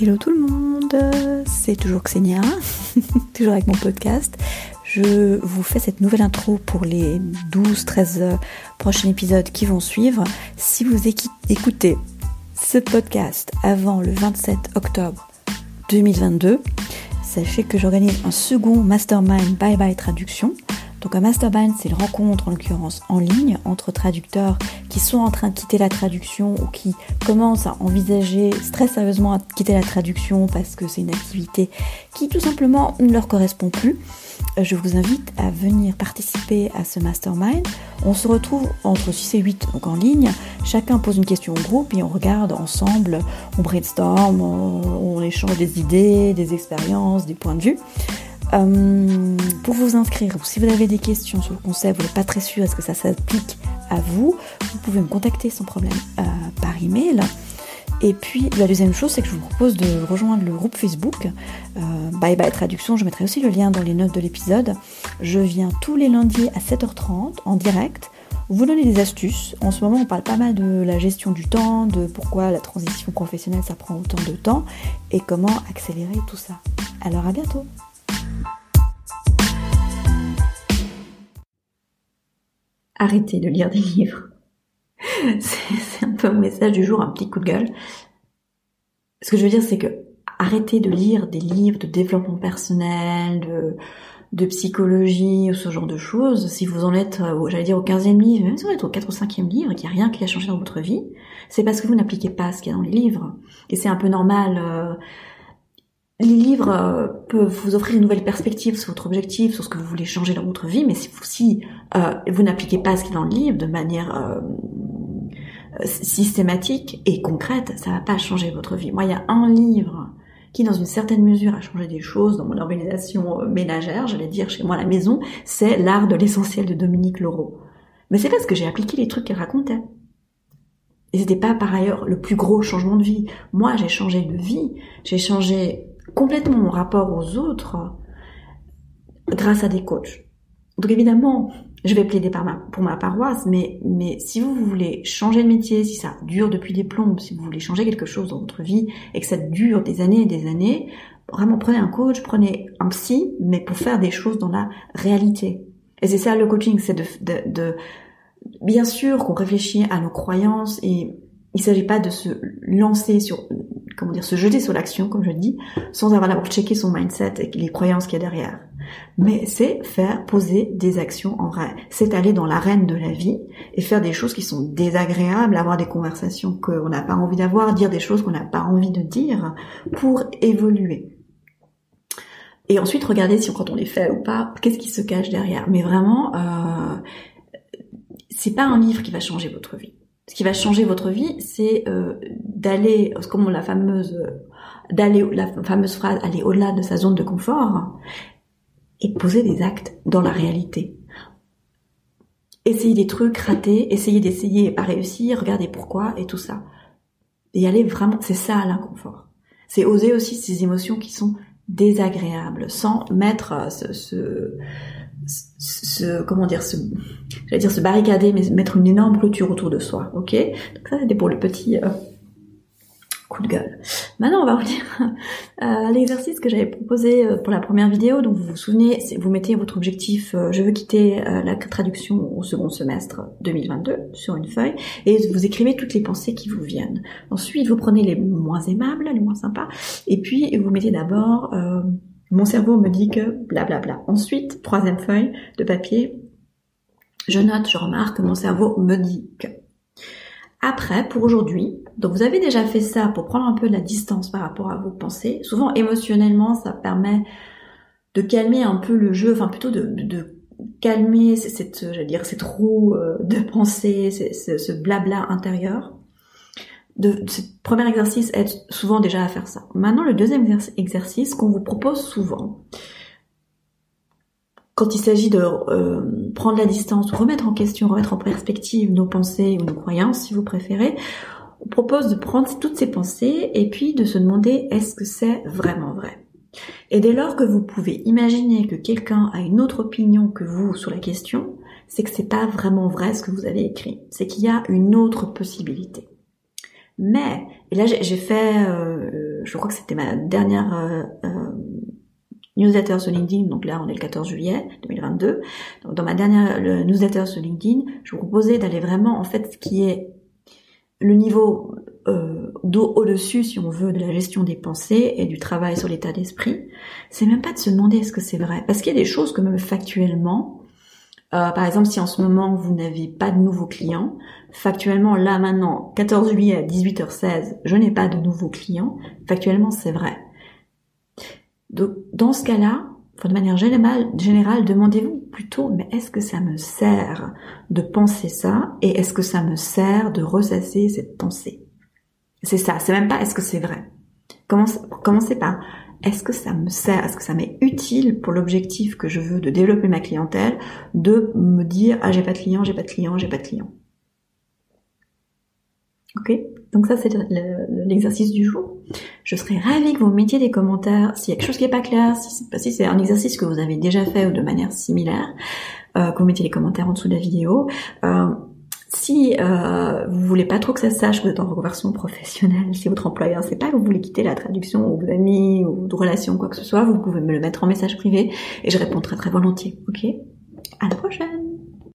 Hello tout le monde, c'est toujours Xenia, toujours avec mon podcast. Je vous fais cette nouvelle intro pour les 12-13 prochains épisodes qui vont suivre. Si vous écoutez ce podcast avant le 27 octobre 2022, sachez que j'organise un second mastermind Bye Bye Traduction donc un mastermind, c'est une rencontre en l'occurrence en ligne entre traducteurs qui sont en train de quitter la traduction ou qui commencent à envisager très sérieusement à quitter la traduction parce que c'est une activité qui tout simplement ne leur correspond plus. Euh, je vous invite à venir participer à ce mastermind. On se retrouve entre 6 et 8 donc en ligne. Chacun pose une question au groupe et on regarde ensemble, on brainstorm, on, on échange des idées, des expériences, des points de vue. Euh, pour vous inscrire, ou si vous avez des questions sur le concept, vous n'êtes pas très sûr, est-ce que ça s'applique à vous, vous pouvez me contacter sans problème euh, par email. Et puis la deuxième chose, c'est que je vous propose de rejoindre le groupe Facebook. Euh, bye bye traduction, je mettrai aussi le lien dans les notes de l'épisode. Je viens tous les lundis à 7h30 en direct. Vous donner des astuces. En ce moment, on parle pas mal de la gestion du temps, de pourquoi la transition professionnelle ça prend autant de temps et comment accélérer tout ça. Alors à bientôt. Arrêtez de lire des livres. C'est un peu un message du jour, un petit coup de gueule. Ce que je veux dire, c'est que arrêtez de lire des livres de développement personnel, de, psychologie ou ce genre de choses. Si vous en êtes, euh, j'allais dire au 15e livre, même si vous êtes au 4 ou 5e livre qu'il n'y a rien qui a changé dans votre vie, c'est parce que vous n'appliquez pas ce qu'il y a dans les livres. Et c'est un peu normal. Euh, les livres euh, peuvent vous offrir une nouvelle perspective sur votre objectif, sur ce que vous voulez changer dans votre vie, mais si euh, vous n'appliquez pas ce qui est dans le livre de manière euh, systématique et concrète, ça va pas changer votre vie. Moi, il y a un livre qui, dans une certaine mesure, a changé des choses dans mon organisation ménagère, j'allais dire chez moi à la maison, c'est L'art de l'essentiel de Dominique Laureau. Mais c'est parce que j'ai appliqué les trucs qu'elle racontait. Et c'était pas par ailleurs le plus gros changement de vie. Moi, j'ai changé de vie, j'ai changé complètement mon rapport aux autres grâce à des coachs. Donc évidemment, je vais plaider pour ma paroisse, mais, mais si vous voulez changer de métier, si ça dure depuis des plombes, si vous voulez changer quelque chose dans votre vie et que ça dure des années et des années, vraiment prenez un coach, prenez un psy, mais pour faire des choses dans la réalité. Et c'est ça le coaching, c'est de, de, de, bien sûr qu'on réfléchit à nos croyances et il s'agit pas de se lancer sur comment dire, se jeter sur l'action, comme je dis, sans avoir d'abord checké son mindset et les croyances qu'il y a derrière. Mais c'est faire poser des actions en vrai. C'est aller dans l'arène de la vie et faire des choses qui sont désagréables, avoir des conversations qu'on n'a pas envie d'avoir, dire des choses qu'on n'a pas envie de dire pour évoluer. Et ensuite, regarder si quand on les fait ou pas, qu'est-ce qui se cache derrière. Mais vraiment, euh, c'est pas un livre qui va changer votre vie ce qui va changer votre vie, c'est euh, d'aller, comme la fameuse, d'aller, la fameuse phrase, aller au-delà de sa zone de confort et poser des actes dans la réalité. Essayez des trucs, rater, essayez d'essayer et pas réussir, regardez pourquoi et tout ça. Et aller vraiment, c'est ça l'inconfort. C'est oser aussi ces émotions qui sont désagréables, sans mettre ce, ce se, comment dire, se, j'allais dire se barricader, mais mettre une énorme clôture autour de soi, ok? Donc ça, c'était pour le petit euh, coup de gueule. Maintenant, on va revenir à l'exercice que j'avais proposé euh, pour la première vidéo. Donc, vous vous souvenez, vous mettez votre objectif, euh, je veux quitter la traduction au second semestre 2022 sur une feuille, et vous écrivez toutes les pensées qui vous viennent. Ensuite, vous prenez les moins aimables, les moins sympas, et puis vous mettez d'abord mon cerveau me dit que blablabla. Bla bla. Ensuite, troisième feuille de papier, je note, je remarque, mon cerveau me dit que. Après, pour aujourd'hui, donc vous avez déjà fait ça pour prendre un peu de la distance par rapport à vos pensées. Souvent, émotionnellement, ça permet de calmer un peu le jeu, enfin plutôt de, calmer cette, j'allais dire, cette roue euh, de pensée, ce, ce blabla intérieur de ce premier exercice aide souvent déjà à faire ça. Maintenant, le deuxième exercice qu'on vous propose souvent, quand il s'agit de euh, prendre la distance, remettre en question, remettre en perspective nos pensées ou nos croyances, si vous préférez, on propose de prendre toutes ces pensées et puis de se demander est-ce que c'est vraiment vrai? Et dès lors que vous pouvez imaginer que quelqu'un a une autre opinion que vous sur la question, c'est que c'est pas vraiment vrai ce que vous avez écrit, c'est qu'il y a une autre possibilité. Mais, et là j'ai fait, euh, je crois que c'était ma dernière euh, euh, newsletter sur LinkedIn, donc là on est le 14 juillet 2022. Donc dans ma dernière newsletter sur LinkedIn, je vous proposais d'aller vraiment en fait ce qui est le niveau euh, au-dessus, si on veut, de la gestion des pensées et du travail sur l'état d'esprit. C'est même pas de se demander est-ce que c'est vrai, parce qu'il y a des choses que même factuellement, euh, par exemple, si en ce moment vous n'avez pas de nouveaux clients, factuellement là maintenant, 14 juillet à 18h16, je n'ai pas de nouveaux clients, factuellement c'est vrai. Donc, dans ce cas-là, de manière générale, demandez-vous plutôt, mais est-ce que ça me sert de penser ça et est-ce que ça me sert de ressasser cette pensée? C'est ça, c'est même pas est-ce que c'est vrai. Commencez par est-ce que ça me sert, est-ce que ça m'est utile pour l'objectif que je veux de développer ma clientèle, de me dire ah j'ai pas de clients, j'ai pas de clients, j'ai pas de clients. Ok Donc ça, c'est l'exercice du jour. Je serais ravie que vous mettiez des commentaires s'il y a quelque chose qui n'est pas clair, si, c'est un exercice que vous avez déjà fait ou de manière similaire, euh, que vous mettiez les commentaires en dessous de la vidéo. Euh, si euh, vous voulez pas trop que ça sache que vous êtes en reconversion professionnelle, si votre employeur sait pas que vous voulez quitter la traduction ou vos amis ou de relations quoi que ce soit, vous pouvez me le mettre en message privé et je répondrai très volontiers. Ok? À la prochaine